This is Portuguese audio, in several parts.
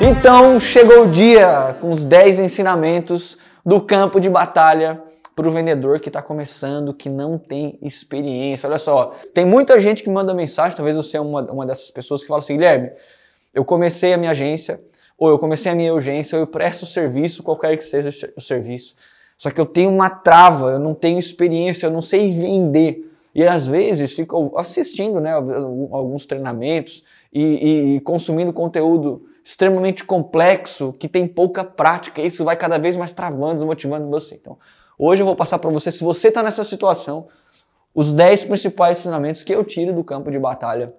Então chegou o dia com os 10 ensinamentos do campo de batalha para o vendedor que está começando, que não tem experiência. Olha só, tem muita gente que manda mensagem, talvez você é uma, uma dessas pessoas que fala assim, Guilherme, eu comecei a minha agência, ou eu comecei a minha urgência, ou eu presto serviço, qualquer que seja o serviço. Só que eu tenho uma trava, eu não tenho experiência, eu não sei vender. E às vezes fico assistindo né, alguns treinamentos e, e, e consumindo conteúdo extremamente complexo, que tem pouca prática, e isso vai cada vez mais travando, desmotivando você. Então, hoje eu vou passar para você, se você está nessa situação, os 10 principais ensinamentos que eu tiro do campo de batalha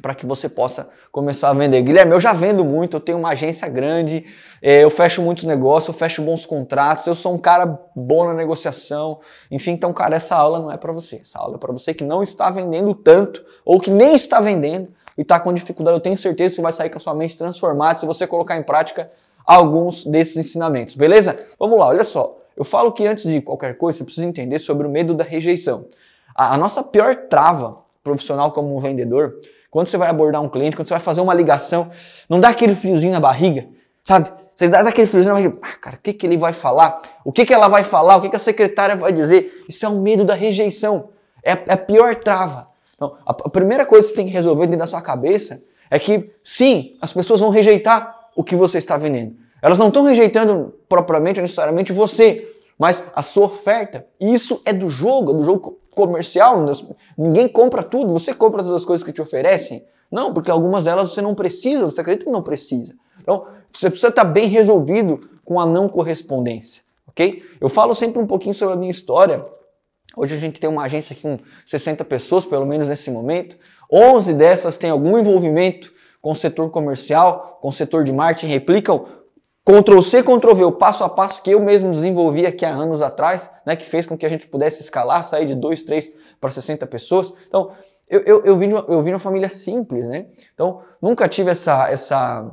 para que você possa começar a vender. Guilherme, eu já vendo muito, eu tenho uma agência grande, é, eu fecho muitos negócios, eu fecho bons contratos, eu sou um cara bom na negociação. Enfim, então, cara, essa aula não é para você. Essa aula é para você que não está vendendo tanto ou que nem está vendendo e está com dificuldade. Eu tenho certeza que você vai sair com a sua mente transformada se você colocar em prática alguns desses ensinamentos, beleza? Vamos lá, olha só. Eu falo que antes de qualquer coisa, você precisa entender sobre o medo da rejeição. A, a nossa pior trava profissional como um vendedor quando você vai abordar um cliente, quando você vai fazer uma ligação, não dá aquele friozinho na barriga, sabe? Você dá aquele friozinho na barriga, ah, cara, o que, que ele vai falar? O que, que ela vai falar? O que, que a secretária vai dizer? Isso é o medo da rejeição. É a, é a pior trava. Então, a, a primeira coisa que você tem que resolver dentro da sua cabeça é que, sim, as pessoas vão rejeitar o que você está vendendo. Elas não estão rejeitando propriamente, necessariamente você, mas a sua oferta. E isso é do jogo, é do jogo comercial, ninguém compra tudo, você compra todas as coisas que te oferecem? Não, porque algumas delas você não precisa, você acredita que não precisa. Então, você precisa estar bem resolvido com a não correspondência, ok? Eu falo sempre um pouquinho sobre a minha história. Hoje a gente tem uma agência aqui com 60 pessoas, pelo menos nesse momento. 11 dessas têm algum envolvimento com o setor comercial, com o setor de marketing, replicam Ctrl C, Ctrl V, o passo a passo que eu mesmo desenvolvi aqui há anos atrás, né, que fez com que a gente pudesse escalar, sair de 2, 3 para 60 pessoas. Então, eu, eu, eu, vim de uma, eu vim de uma família simples, né? Então, nunca tive essa, essa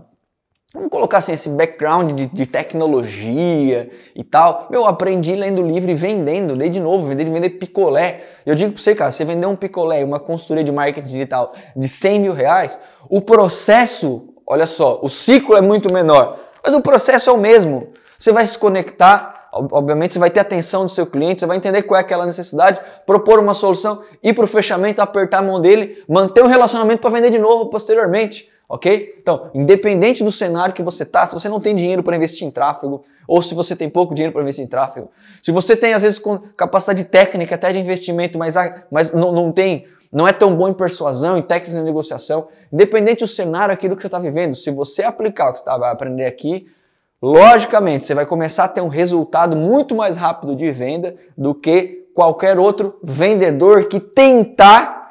vamos colocar assim, esse background de, de, tecnologia e tal. Eu aprendi lendo livro e vendendo, dei de novo, vender, vender picolé. Eu digo para você, cara, você vender um picolé uma consultoria de marketing digital de 100 mil reais, o processo, olha só, o ciclo é muito menor. Mas o processo é o mesmo. Você vai se conectar, obviamente você vai ter atenção do seu cliente, você vai entender qual é aquela necessidade, propor uma solução, ir para o fechamento, apertar a mão dele, manter um relacionamento para vender de novo posteriormente. Ok? Então, independente do cenário que você está, se você não tem dinheiro para investir em tráfego, ou se você tem pouco dinheiro para investir em tráfego, se você tem, às vezes, capacidade técnica até de investimento, mas, mas não, não tem não é tão bom em persuasão, em técnicas de negociação, independente do cenário, aquilo que você está vivendo, se você aplicar o que você vai aprender aqui, logicamente você vai começar a ter um resultado muito mais rápido de venda do que qualquer outro vendedor que tentar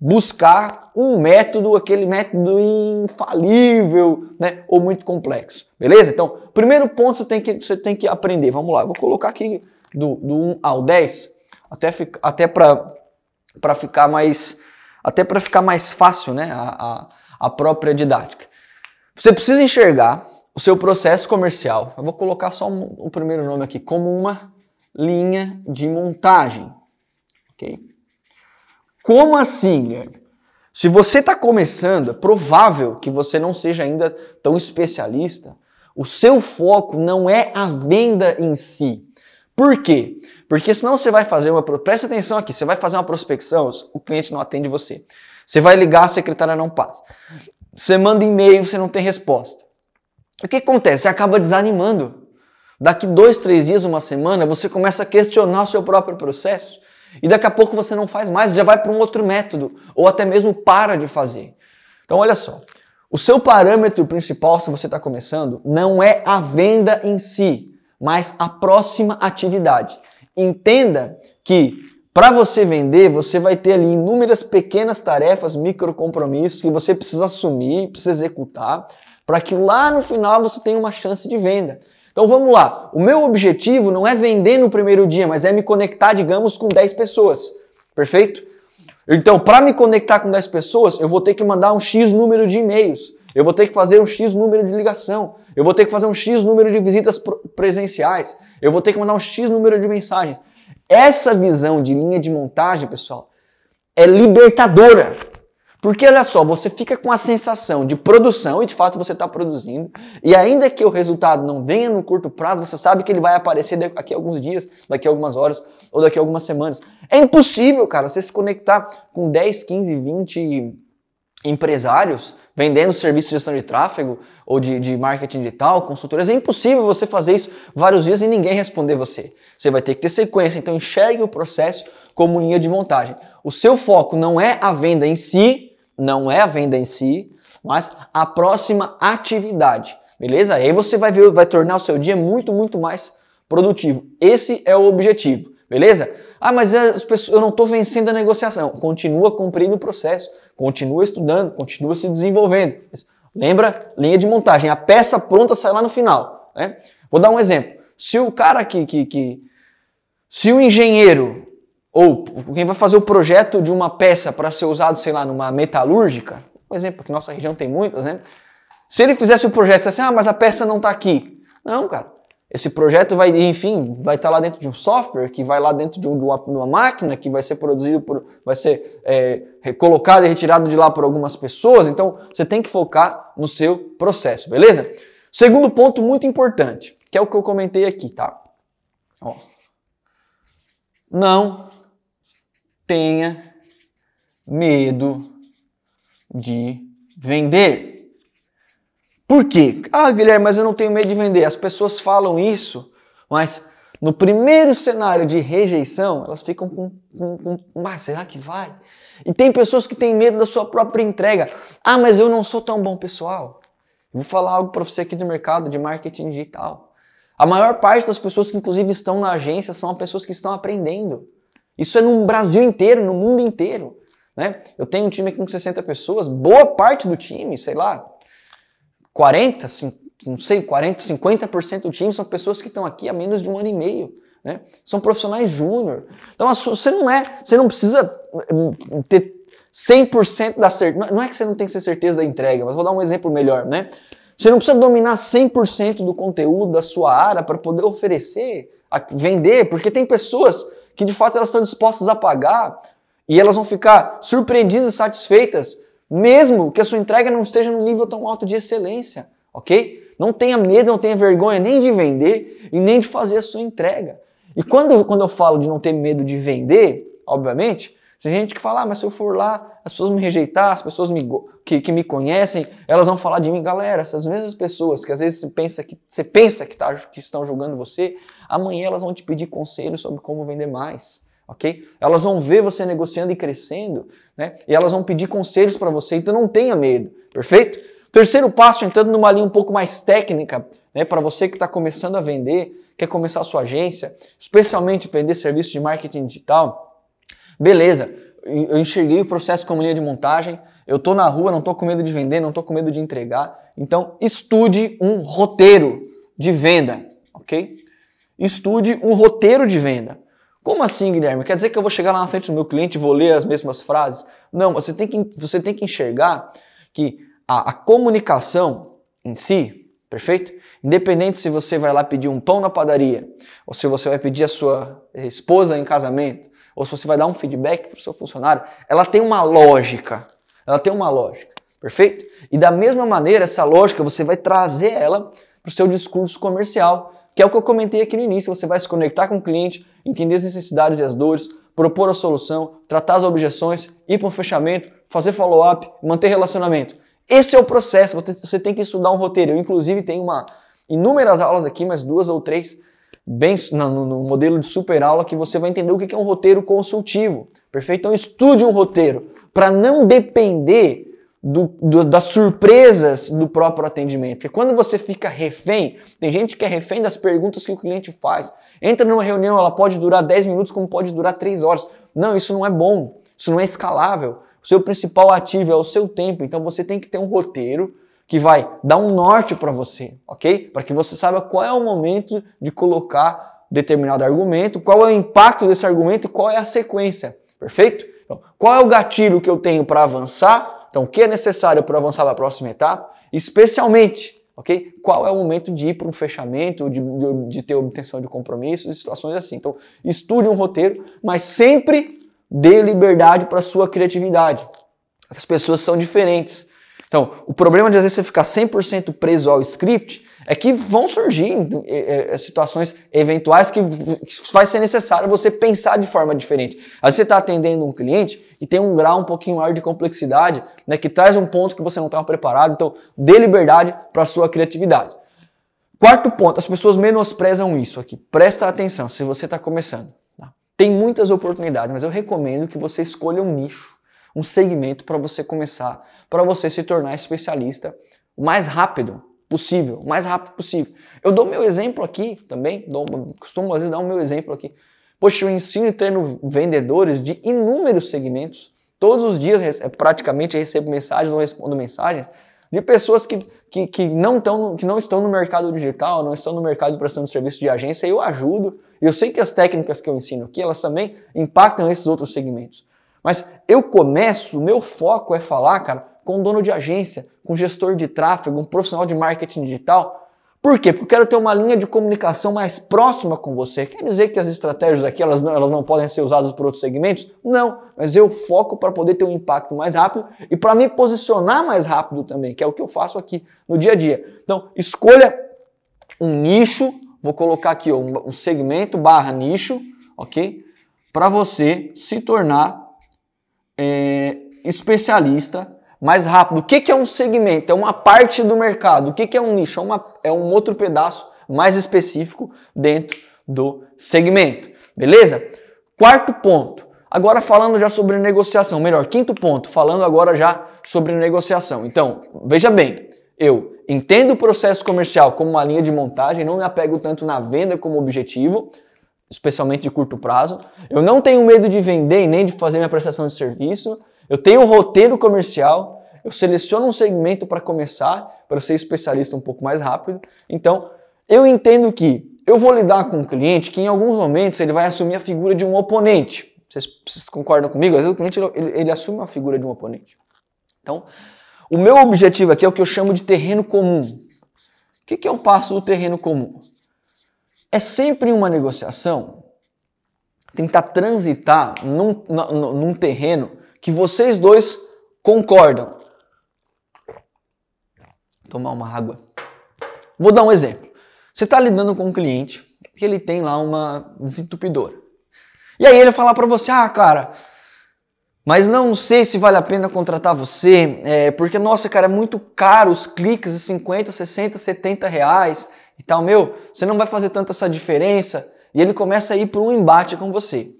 buscar um método, aquele método infalível, né, ou muito complexo. Beleza? Então, primeiro ponto você tem que, você tem que aprender. Vamos lá, vou colocar aqui do, do 1 ao 10, até, até para para ficar mais até para ficar mais fácil, né, a, a, a própria didática. Você precisa enxergar o seu processo comercial. Eu vou colocar só um, o primeiro nome aqui como uma linha de montagem, ok? Como assim, Guilherme? Se você está começando, é provável que você não seja ainda tão especialista. O seu foco não é a venda em si. Por quê? Porque senão você vai fazer uma. Presta atenção aqui, você vai fazer uma prospecção, o cliente não atende você. Você vai ligar, a secretária não passa. Você manda e-mail, você não tem resposta. O que acontece? Você acaba desanimando. Daqui dois, três dias, uma semana, você começa a questionar o seu próprio processo. E daqui a pouco você não faz mais, já vai para um outro método, ou até mesmo para de fazer. Então, olha só. O seu parâmetro principal, se você está começando, não é a venda em si, mas a próxima atividade. Entenda que para você vender, você vai ter ali inúmeras pequenas tarefas, micro compromissos que você precisa assumir, precisa executar, para que lá no final você tenha uma chance de venda. Então vamos lá. O meu objetivo não é vender no primeiro dia, mas é me conectar, digamos, com 10 pessoas. Perfeito? Então, para me conectar com 10 pessoas, eu vou ter que mandar um X número de e-mails. Eu vou ter que fazer um X número de ligação. Eu vou ter que fazer um X número de visitas presenciais. Eu vou ter que mandar um X número de mensagens. Essa visão de linha de montagem, pessoal, é libertadora. Porque olha só, você fica com a sensação de produção e de fato você está produzindo, e ainda que o resultado não venha no curto prazo, você sabe que ele vai aparecer daqui a alguns dias, daqui a algumas horas ou daqui a algumas semanas. É impossível, cara, você se conectar com 10, 15, 20 empresários vendendo serviço de gestão de tráfego ou de, de marketing digital, consultorias. É impossível você fazer isso vários dias e ninguém responder você. Você vai ter que ter sequência, então enxergue o processo como linha de montagem. O seu foco não é a venda em si, não é a venda em si, mas a próxima atividade, beleza? Aí você vai ver, vai tornar o seu dia muito, muito mais produtivo. Esse é o objetivo, beleza? Ah, mas as pessoas, eu não estou vencendo a negociação. Continua cumprindo o processo, continua estudando, continua se desenvolvendo. Lembra? Linha de montagem. A peça pronta sai lá no final. Né? Vou dar um exemplo. Se o cara que, que, que se o engenheiro ou quem vai fazer o projeto de uma peça para ser usado, sei lá, numa metalúrgica, por exemplo, que nossa região tem muitas, né? Se ele fizesse o projeto assim, ah, mas a peça não está aqui. Não, cara. Esse projeto vai, enfim, vai estar tá lá dentro de um software, que vai lá dentro de, um, de, uma, uma, máquina, que vai ser produzido por, vai ser é, colocado e retirado de lá por algumas pessoas. Então, você tem que focar no seu processo, beleza? Segundo ponto muito importante, que é o que eu comentei aqui, tá? Ó. Não tenha medo de vender. Por quê? Ah, Guilherme, mas eu não tenho medo de vender. As pessoas falam isso, mas no primeiro cenário de rejeição, elas ficam com, com, com ah, será que vai? E tem pessoas que têm medo da sua própria entrega. Ah, mas eu não sou tão bom pessoal. vou falar algo para você aqui do mercado de marketing digital. A maior parte das pessoas que inclusive estão na agência são as pessoas que estão aprendendo. Isso é no Brasil inteiro, no mundo inteiro. Né? Eu tenho um time aqui com 60 pessoas, boa parte do time, sei lá, 40, não sei, 40, 50% do time são pessoas que estão aqui há menos de um ano e meio. Né? São profissionais júnior. Então você não é, você não precisa hum, ter 100% da certeza. Não é que você não tem que ter certeza da entrega, mas vou dar um exemplo melhor, né? Você não precisa dominar 100% do conteúdo da sua área para poder oferecer, vender, porque tem pessoas que de fato elas estão dispostas a pagar e elas vão ficar surpreendidas e satisfeitas, mesmo que a sua entrega não esteja num nível tão alto de excelência, ok? Não tenha medo, não tenha vergonha nem de vender e nem de fazer a sua entrega. E quando, quando eu falo de não ter medo de vender, obviamente, tem gente que fala, ah, mas se eu for lá, as pessoas me rejeitar, as pessoas me, que, que me conhecem, elas vão falar de mim. Galera, essas mesmas pessoas que às vezes você pensa que, você pensa que, tá, que estão julgando você, amanhã elas vão te pedir conselhos sobre como vender mais. Ok? Elas vão ver você negociando e crescendo, né? E elas vão pedir conselhos para você, então não tenha medo, perfeito? Terceiro passo, entrando numa linha um pouco mais técnica, né, para você que está começando a vender, quer começar a sua agência, especialmente vender serviços de marketing digital, Beleza, eu enxerguei o processo como linha de montagem, eu tô na rua, não tô com medo de vender, não tô com medo de entregar. Então, estude um roteiro de venda, ok? Estude um roteiro de venda. Como assim, Guilherme? Quer dizer que eu vou chegar lá na frente do meu cliente e vou ler as mesmas frases? Não, você tem que, você tem que enxergar que a, a comunicação em si, perfeito? Independente se você vai lá pedir um pão na padaria, ou se você vai pedir a sua esposa em casamento, ou se você vai dar um feedback para o seu funcionário, ela tem uma lógica. Ela tem uma lógica, perfeito? E da mesma maneira, essa lógica você vai trazer ela para o seu discurso comercial, que é o que eu comentei aqui no início. Você vai se conectar com o cliente, entender as necessidades e as dores, propor a solução, tratar as objeções, ir para um fechamento, fazer follow-up, manter relacionamento. Esse é o processo, você tem que estudar um roteiro. Eu, inclusive, tenho uma, inúmeras aulas aqui, mas duas ou três bem no, no, modelo de super aula que você vai entender o que é um roteiro consultivo. Perfeito? Então estude um roteiro para não depender do, do, das surpresas do próprio atendimento. Porque quando você fica refém, tem gente que é refém das perguntas que o cliente faz. Entra numa reunião, ela pode durar 10 minutos, como pode durar 3 horas. Não, isso não é bom, isso não é escalável. O seu principal ativo é o seu tempo, então você tem que ter um roteiro que vai dar um norte para você, ok? Para que você saiba qual é o momento de colocar determinado argumento, qual é o impacto desse argumento e qual é a sequência, perfeito? Então, qual é o gatilho que eu tenho para avançar? Então, o que é necessário para avançar para a próxima etapa? Especialmente, ok? Qual é o momento de ir para um fechamento, de, de, de ter obtenção de compromissos, situações assim. Então, estude um roteiro, mas sempre dê liberdade para sua criatividade. As pessoas são diferentes. Então, o problema de às vezes você ficar 100% preso ao script é que vão surgir é, situações eventuais que vai ser necessário você pensar de forma diferente. Às vezes você está atendendo um cliente e tem um grau um pouquinho maior de complexidade, né, que traz um ponto que você não estava preparado, então dê liberdade para a sua criatividade. Quarto ponto, as pessoas menosprezam isso aqui. Presta atenção se você está começando. Tá? Tem muitas oportunidades, mas eu recomendo que você escolha um nicho, um segmento para você começar, para você se tornar especialista o mais rápido possível, o mais rápido possível. Eu dou meu exemplo aqui também, dou, costumo às vezes dar o meu exemplo aqui. Poxa, eu ensino e treino vendedores de inúmeros segmentos. Todos os dias, praticamente, recebo mensagens ou respondo mensagens de pessoas que, que, que, não tão, que não estão no mercado digital, não estão no mercado de prestação de serviço de agência, eu ajudo. Eu sei que as técnicas que eu ensino aqui, elas também impactam esses outros segmentos. Mas eu começo, meu foco é falar, cara, com dono de agência, com gestor de tráfego, um profissional de marketing digital, por quê? Porque eu quero ter uma linha de comunicação mais próxima com você. Quer dizer que as estratégias aqui elas não, elas não podem ser usadas por outros segmentos? Não, mas eu foco para poder ter um impacto mais rápido e para me posicionar mais rápido também, que é o que eu faço aqui no dia a dia. Então, escolha um nicho, vou colocar aqui ó, um segmento barra nicho, ok? Para você se tornar é, especialista mais rápido. O que, que é um segmento? É uma parte do mercado. O que, que é um nicho? É, uma, é um outro pedaço mais específico dentro do segmento. Beleza? Quarto ponto. Agora falando já sobre negociação. Melhor, quinto ponto. Falando agora já sobre negociação. Então, veja bem. Eu entendo o processo comercial como uma linha de montagem, não me apego tanto na venda como objetivo, especialmente de curto prazo. Eu não tenho medo de vender nem de fazer minha prestação de serviço. Eu tenho um roteiro comercial, eu seleciono um segmento para começar, para ser especialista um pouco mais rápido. Então, eu entendo que eu vou lidar com um cliente que em alguns momentos ele vai assumir a figura de um oponente. Vocês, vocês concordam comigo? Às vezes o cliente ele, ele assume uma figura de um oponente. Então, o meu objetivo aqui é o que eu chamo de terreno comum. O que é o passo do terreno comum? É sempre uma negociação tentar transitar num, num, num terreno que vocês dois concordam. Tomar uma água. Vou dar um exemplo. Você está lidando com um cliente que ele tem lá uma desentupidora. E aí ele falar para você, ah, cara, mas não sei se vale a pena contratar você, é, porque, nossa, cara, é muito caro os cliques de 50, 60, 70 reais e tal. Meu, você não vai fazer tanta essa diferença. E ele começa a ir para um embate com você.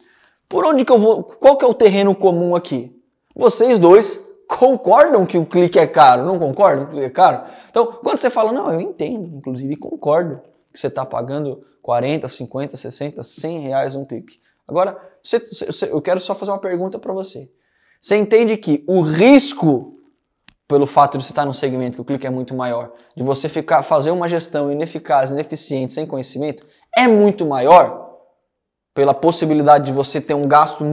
Por onde que eu vou? Qual que é o terreno comum aqui? Vocês dois concordam que o clique é caro, não concordam que o clique é caro? Então, quando você fala, não, eu entendo, inclusive concordo que você está pagando 40, 50, 60, 100 reais um clique. Agora, você, você, eu quero só fazer uma pergunta para você. Você entende que o risco, pelo fato de você estar num segmento que o clique é muito maior, de você ficar fazer uma gestão ineficaz, ineficiente, sem conhecimento, é muito maior pela possibilidade de você ter um gasto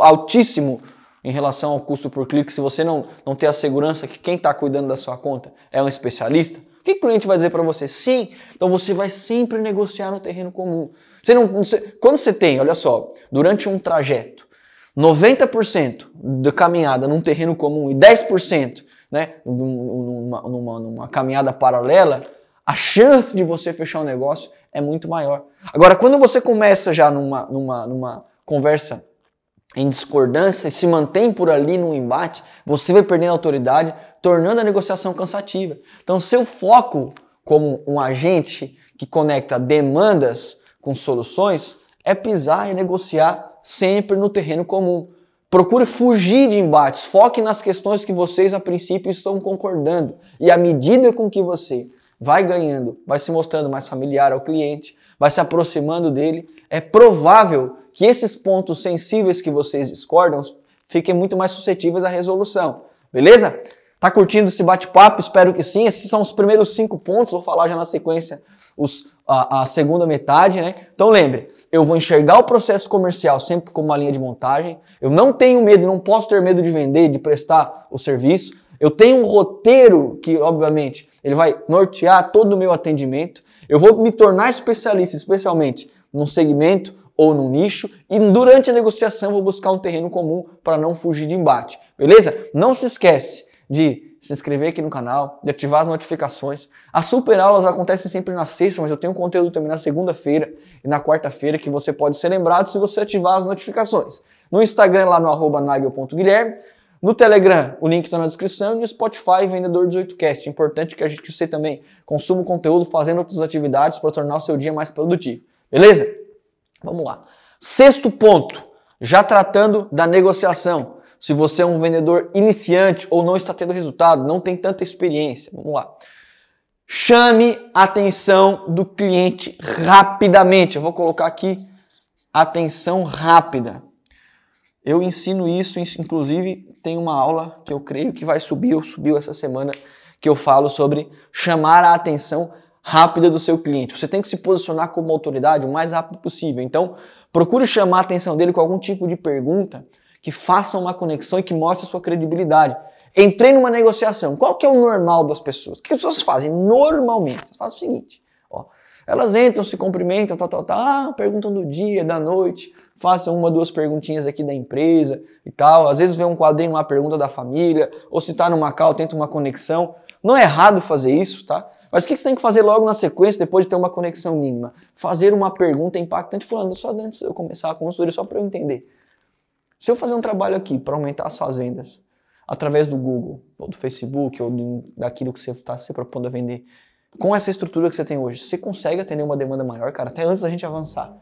altíssimo em relação ao custo por clique se você não, não ter a segurança que quem está cuidando da sua conta é um especialista? O que o cliente vai dizer para você? Sim, então você vai sempre negociar no terreno comum. Você não, você, quando você tem, olha só, durante um trajeto, 90% da caminhada num terreno comum e 10% né, numa, numa, numa caminhada paralela, a chance de você fechar um negócio é muito maior. Agora, quando você começa já numa, numa, numa conversa em discordância e se mantém por ali no embate, você vai perdendo autoridade, tornando a negociação cansativa. Então, seu foco como um agente que conecta demandas com soluções é pisar e negociar sempre no terreno comum. Procure fugir de embates, foque nas questões que vocês a princípio estão concordando. E à medida com que você vai ganhando, vai se mostrando mais familiar ao cliente, vai se aproximando dele, é provável que esses pontos sensíveis que vocês discordam fiquem muito mais suscetíveis à resolução. Beleza? Tá curtindo esse bate-papo? Espero que sim. Esses são os primeiros cinco pontos. Vou falar já na sequência os, a, a, segunda metade, né? Então lembre, eu vou enxergar o processo comercial sempre como uma linha de montagem. Eu não tenho medo, não posso ter medo de vender, de prestar o serviço. Eu tenho um roteiro que, obviamente, ele vai nortear todo o meu atendimento. Eu vou me tornar especialista, especialmente num segmento ou no nicho e durante a negociação vou buscar um terreno comum para não fugir de embate. Beleza? Não se esquece de se inscrever aqui no canal, de ativar as notificações. As super aulas acontecem sempre na sexta, mas eu tenho conteúdo também na segunda-feira e na quarta-feira que você pode ser lembrado se você ativar as notificações. No Instagram, lá no arroba nagel.guilherme. No Telegram, o link está na descrição. E no Spotify, Vendedor 18Cast. Importante que, a gente, que você também consuma o conteúdo fazendo outras atividades para tornar o seu dia mais produtivo. Beleza? Vamos lá. Sexto ponto, já tratando da negociação. Se você é um vendedor iniciante ou não está tendo resultado, não tem tanta experiência. Vamos lá. Chame a atenção do cliente rapidamente. Eu vou colocar aqui atenção rápida. Eu ensino isso, inclusive tem uma aula que eu creio que vai subir, ou subiu essa semana, que eu falo sobre chamar a atenção rápida do seu cliente. Você tem que se posicionar como autoridade o mais rápido possível. Então, procure chamar a atenção dele com algum tipo de pergunta que faça uma conexão e que mostre a sua credibilidade. Entrei numa negociação. Qual que é o normal das pessoas? O que as pessoas fazem normalmente? Elas fazem o seguinte, ó, elas entram, se cumprimentam, tal, tal, tal, ah, perguntam do dia, da noite, façam uma, duas perguntinhas aqui da empresa e tal. Às vezes vê um quadrinho lá, pergunta da família, ou se tá no Macau, tenta uma conexão. Não é errado fazer isso, tá? Mas o que você tem que fazer logo na sequência, depois de ter uma conexão mínima? Fazer uma pergunta impactante, falando, só antes de eu começar a consultoria, só para eu entender. Se eu fazer um trabalho aqui para aumentar as suas vendas, através do Google, ou do Facebook, ou do, daquilo que você está se propondo a vender, com essa estrutura que você tem hoje, você consegue atender uma demanda maior, cara, até antes da gente avançar.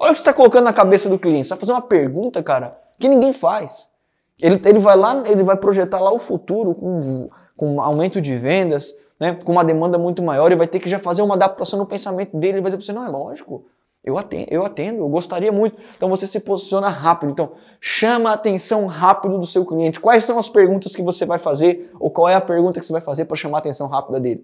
Olha o que você está colocando na cabeça do cliente. Você vai fazer uma pergunta, cara, que ninguém faz. Ele, ele vai lá, ele vai projetar lá o futuro com, com aumento de vendas, né, com uma demanda muito maior e vai ter que já fazer uma adaptação no pensamento dele. Ele vai dizer para você, não, é lógico. Eu atendo, eu atendo, eu gostaria muito. Então você se posiciona rápido. Então, chama a atenção rápido do seu cliente. Quais são as perguntas que você vai fazer ou qual é a pergunta que você vai fazer para chamar a atenção rápida dele?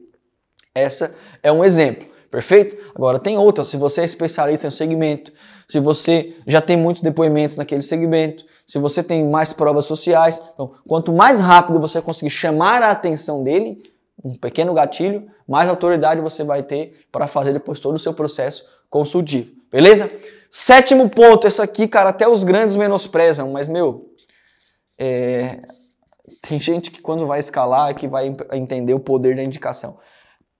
Essa é um exemplo. Perfeito? Agora tem outras. Se você é especialista em um segmento, se você já tem muitos depoimentos naquele segmento, se você tem mais provas sociais, então quanto mais rápido você conseguir chamar a atenção dele, um pequeno gatilho, mais autoridade você vai ter para fazer depois todo o seu processo consultivo. Beleza? Sétimo ponto, esse aqui, cara, até os grandes menosprezam, mas meu, é... tem gente que quando vai escalar é que vai entender o poder da indicação.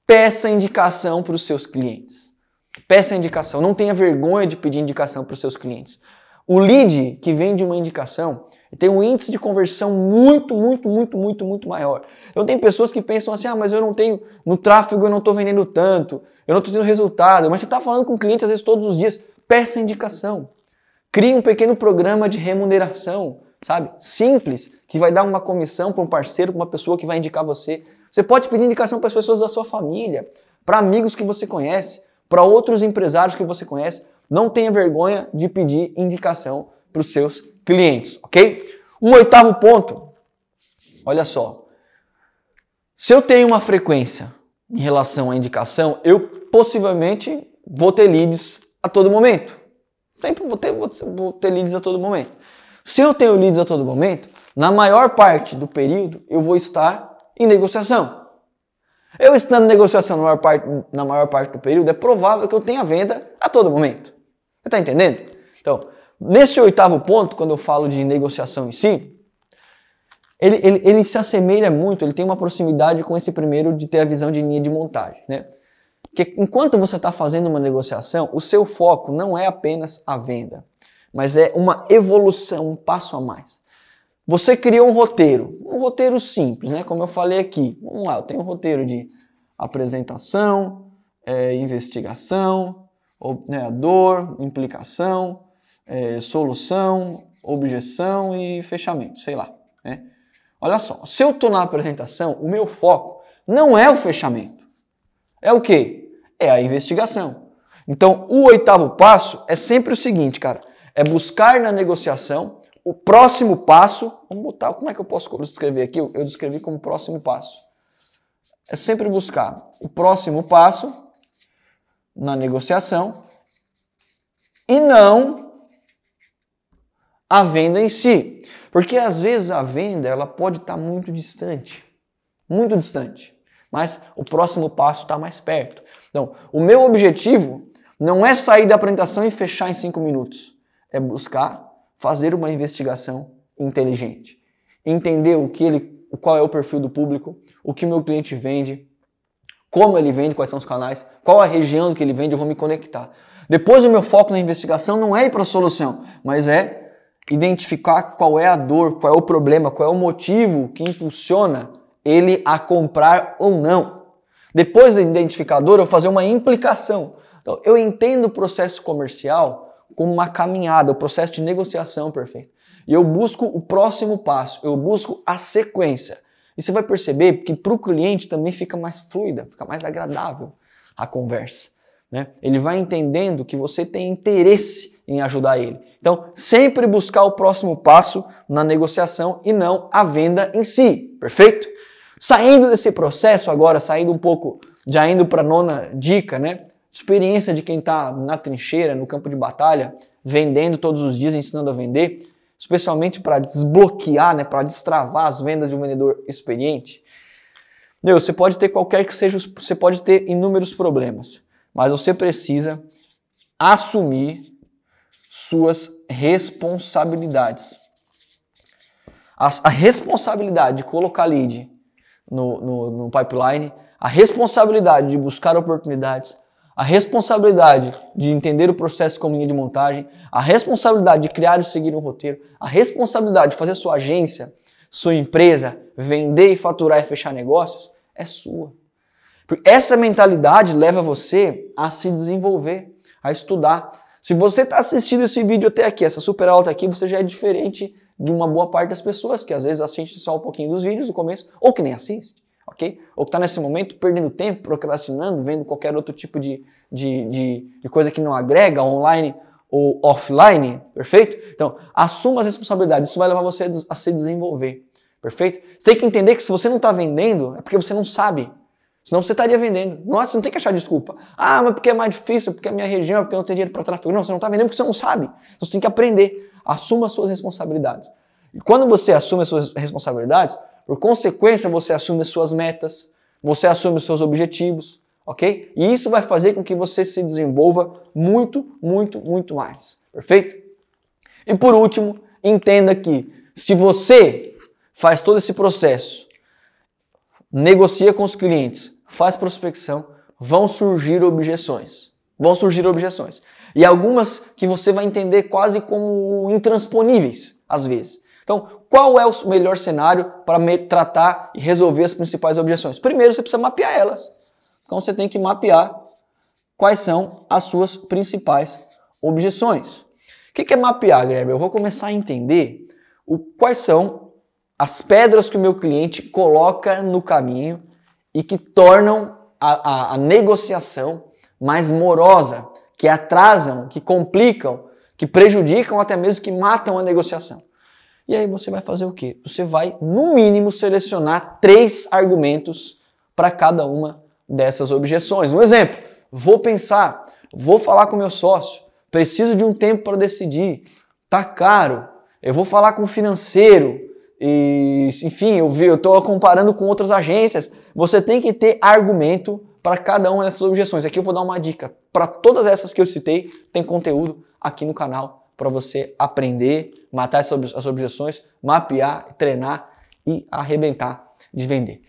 Peça indicação para os seus clientes. Peça indicação. Não tenha vergonha de pedir indicação para os seus clientes. O lead que vem de uma indicação tem um índice de conversão muito, muito, muito, muito, muito maior. Então tem pessoas que pensam assim, ah, mas eu não tenho, no tráfego eu não estou vendendo tanto, eu não estou tendo resultado. Mas você está falando com clientes às vezes todos os dias. Peça indicação. Crie um pequeno programa de remuneração, sabe? Simples, que vai dar uma comissão para um parceiro, para uma pessoa que vai indicar você. Você pode pedir indicação para as pessoas da sua família, para amigos que você conhece, para outros empresários que você conhece. Não tenha vergonha de pedir indicação para os seus clientes, ok? Um oitavo ponto, olha só. Se eu tenho uma frequência em relação à indicação, eu possivelmente vou ter leads a todo momento. Sempre vou ter, vou ter leads a todo momento. Se eu tenho leads a todo momento, na maior parte do período eu vou estar em negociação. Eu estando em negociação na maior parte, na maior parte do período, é provável que eu tenha venda a todo momento. Você está entendendo? Então, nesse oitavo ponto, quando eu falo de negociação em si, ele, ele, ele se assemelha muito, ele tem uma proximidade com esse primeiro de ter a visão de linha de montagem. Né? Porque enquanto você está fazendo uma negociação, o seu foco não é apenas a venda, mas é uma evolução, um passo a mais. Você criou um roteiro, um roteiro simples, né? Como eu falei aqui. Vamos lá, eu tenho um roteiro de apresentação, é, investigação, né, dor, implicação, é, solução, objeção e fechamento, sei lá. Né? Olha só, se eu estou na apresentação, o meu foco não é o fechamento. É o quê? É a investigação. Então, o oitavo passo é sempre o seguinte, cara: é buscar na negociação o próximo passo, vamos botar, como é que eu posso descrever aqui? Eu, descrevi como próximo passo. É sempre buscar o próximo passo na negociação e não a venda em si. Porque às vezes a venda ela pode estar muito distante, muito distante, mas o próximo passo está mais perto. Então, o meu objetivo Não é sair da apresentação e fechar em cinco minutos. É buscar fazer uma investigação inteligente. Entender o que ele, qual é o perfil do público, o que meu cliente vende, como ele vende, quais são os canais, qual a região que ele vende, eu vou me conectar. Depois o meu foco na investigação não é ir para a solução, mas é identificar qual é a dor, qual é o problema, qual é o motivo que impulsiona ele a comprar ou não. Depois do identificador, eu vou fazer uma implicação. Então, eu entendo o processo comercial como uma caminhada, o processo de negociação perfeito. E eu busco o próximo passo, eu busco a sequência. E você vai perceber que para o cliente também fica mais fluida, fica mais agradável a conversa. Né? Ele vai entendendo que você tem interesse em ajudar ele. Então, sempre buscar o próximo passo na negociação e não a venda em si, perfeito? Saindo desse processo agora, saindo um pouco, já indo para a nona dica, né? Experiência de quem está na trincheira, no campo de batalha, vendendo todos os dias, ensinando a vender, especialmente para desbloquear, né, para destravar as vendas de um vendedor experiente. Meu, você pode ter qualquer que seja, você pode ter inúmeros problemas, mas você precisa assumir suas responsabilidades. A, a responsabilidade de colocar lead no, no, no pipeline, a responsabilidade de buscar oportunidades, a responsabilidade de entender o processo como linha de montagem, a responsabilidade de criar e seguir um roteiro, a responsabilidade de fazer sua agência, sua empresa, vender e faturar e fechar negócios é sua. Essa mentalidade leva você a se desenvolver, a estudar. Se você está assistindo esse vídeo até aqui, essa super alta aqui, você já é diferente de uma boa parte das pessoas que às vezes assiste só um pouquinho dos vídeos do começo, ou que nem assiste, ok? Ou que está nesse momento perdendo tempo, procrastinando, vendo qualquer outro tipo de, de, de, de coisa que não agrega, online ou offline, perfeito? Então, assuma as responsabilidades, isso vai levar você a se desenvolver, perfeito? Você tem que entender que se você não está vendendo, é porque você não sabe. Senão você estaria vendendo. Nossa, você não tem que achar desculpa. Ah, mas porque é mais difícil, porque é a minha região, porque eu não tenho dinheiro para tráfego. Não, você não está vendendo porque você não sabe. Então você tem que aprender. Assuma as suas responsabilidades. E quando você assume as suas responsabilidades, por consequência, você assume as suas metas, você assume os seus objetivos, ok? E isso vai fazer com que você se desenvolva muito, muito, muito mais. Perfeito? E por último, entenda que se você faz todo esse processo, negocia com os clientes, faz prospecção, vão surgir objeções. Vão surgir objeções. E algumas que você vai entender quase como intransponíveis, às vezes. Então, qual é o melhor cenário para tratar e resolver as principais objeções? Primeiro, você precisa mapear elas. Então, você tem que mapear quais são as suas principais objeções. O que é mapear, Guilherme? Eu vou começar a entender o, quais são as pedras que o meu cliente coloca no caminho e que tornam a, a, a negociação mais morosa, que atrasam, que complicam, que prejudicam, até mesmo que matam a negociação. E aí você vai fazer o quê? Você vai, no mínimo, selecionar três argumentos para cada uma dessas objeções. Um exemplo, vou pensar, vou falar com meu sócio, preciso de um tempo para decidir, tá caro, eu vou falar com o financeiro, e enfim, eu vi, eu estou comparando com outras agências. Você tem que ter argumento para cada uma dessas objeções. Aqui eu vou dar uma dica. Para todas essas que eu citei, tem conteúdo aqui no canal para você aprender, matar essas objeções, mapear, treinar e arrebentar de vender.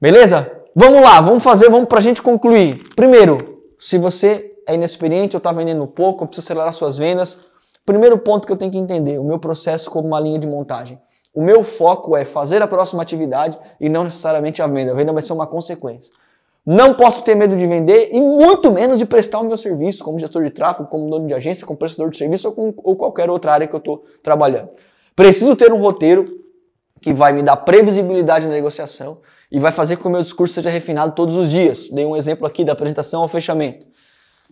Beleza? Vamos lá, vamos fazer, vamos para a gente concluir. Primeiro, se você é inexperiente ou está vendendo pouco, ou precisa acelerar suas vendas, primeiro ponto que eu tenho que entender, o meu processo como uma linha de montagem. O meu foco é fazer a próxima atividade e não necessariamente a venda. A venda vai ser uma consequência. Não posso ter medo de vender e muito menos de prestar o meu serviço como gestor de tráfego, como dono de agência, como prestador de serviço ou, com, ou qualquer outra área que eu estou trabalhando. Preciso ter um roteiro que vai me dar previsibilidade na negociação e vai fazer com que o meu discurso seja refinado todos os dias. Dei um exemplo aqui da apresentação ao fechamento.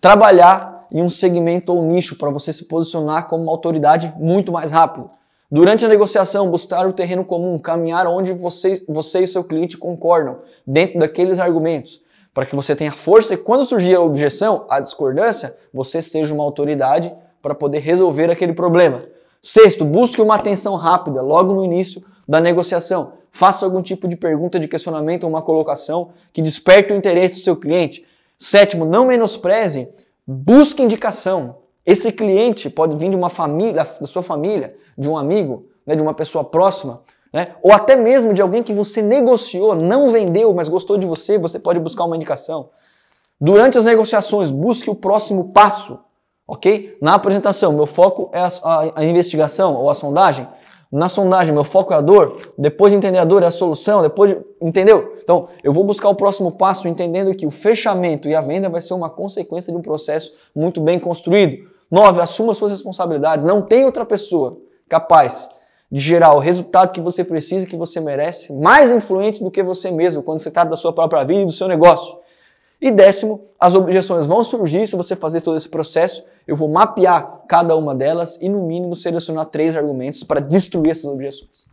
Trabalhar em um segmento ou nicho para você se posicionar como uma autoridade muito mais rápido. Durante a negociação, buscar o terreno comum, caminhar onde você, você e seu cliente concordam, dentro daqueles argumentos para que você tenha força e quando surgir a objeção, a discordância, você seja uma autoridade para poder resolver aquele problema. Sexto, busque uma atenção rápida logo no início da negociação. Faça algum tipo de pergunta, de questionamento ou uma colocação que desperte o interesse do seu cliente. Sétimo, não menospreze Busque indicação. Esse cliente pode vir de uma família, da sua família, de um amigo, né, de uma pessoa próxima, né, ou até mesmo de alguém que você negociou, não vendeu, mas gostou de você, você pode buscar uma indicação. Durante as negociações, busque o próximo passo, ok? Na apresentação, meu foco é a, a, a investigação ou a sondagem. Na sondagem, meu foco é a dor. Depois de entender a dor, é a solução. Depois, de... entendeu? Então, eu vou buscar o próximo passo, entendendo que o fechamento e a venda vai ser uma consequência de um processo muito bem construído. Nove, assuma suas responsabilidades. Não tem outra pessoa capaz de gerar o resultado que você precisa, que você merece, mais influente do que você mesmo, quando você trata da sua própria vida e do seu negócio. E décimo, as objeções vão surgir se você fazer todo esse processo. Eu vou mapear cada uma delas e, no mínimo, selecionar três argumentos para destruir essas objeções.